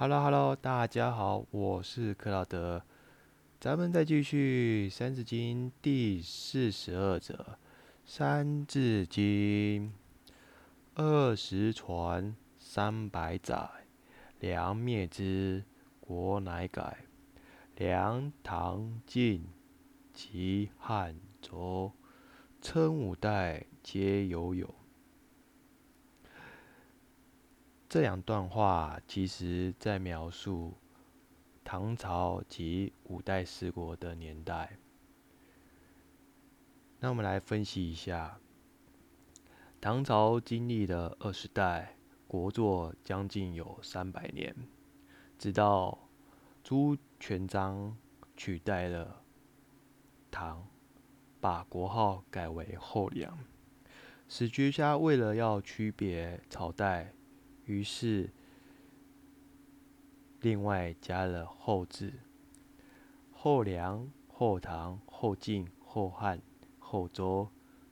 Hello Hello，大家好，我是克劳德，咱们再继续《三字经》第四十二则，《三字经》二十传，三百载，梁灭之，国乃改。梁、唐、晋及汉、周，称五代，皆有有。这两段话其实在描述唐朝及五代十国的年代。那我们来分析一下，唐朝经历了二十代，国祚将近有三百年，直到朱全璋取代了唐，把国号改为后梁。史学家为了要区别朝代。于是，另外加了“后”字，后梁、后唐、后晋、后汉、后周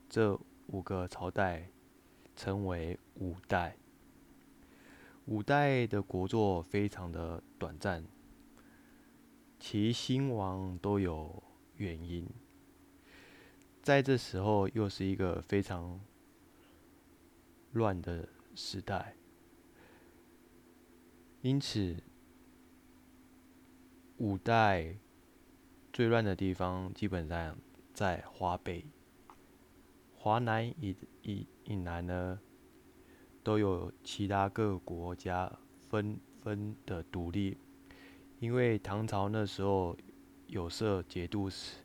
这五个朝代称为五代。五代的国祚非常的短暂，其兴亡都有原因。在这时候，又是一个非常乱的时代。因此，五代最乱的地方基本上在华北、华南以以以南呢，都有其他各国家纷纷的独立。因为唐朝那时候有设节度使，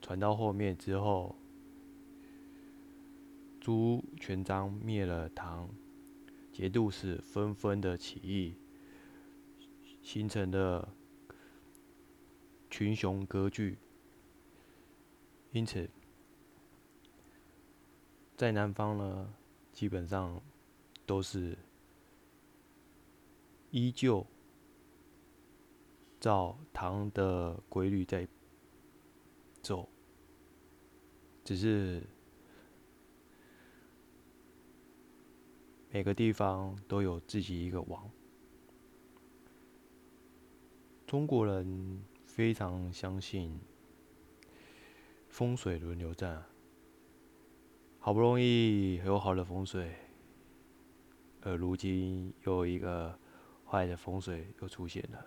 传到后面之后，朱全章灭了唐，节度使纷纷的起义。形成的群雄割据，因此在南方呢，基本上都是依旧照唐的规律在走，只是每个地方都有自己一个王。中国人非常相信风水轮流转，好不容易有好的风水，而如今又一个坏的风水又出现了。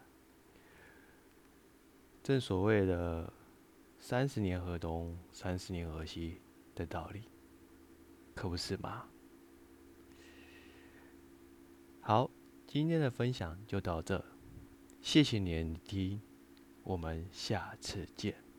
正所谓的“三十年河东，三十年河西”的道理，可不是吗？好，今天的分享就到这。谢谢你的听，我们下次见。